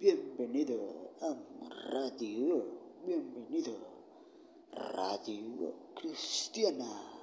Bienvenido a Radio, bienvenido Radio Cristiana.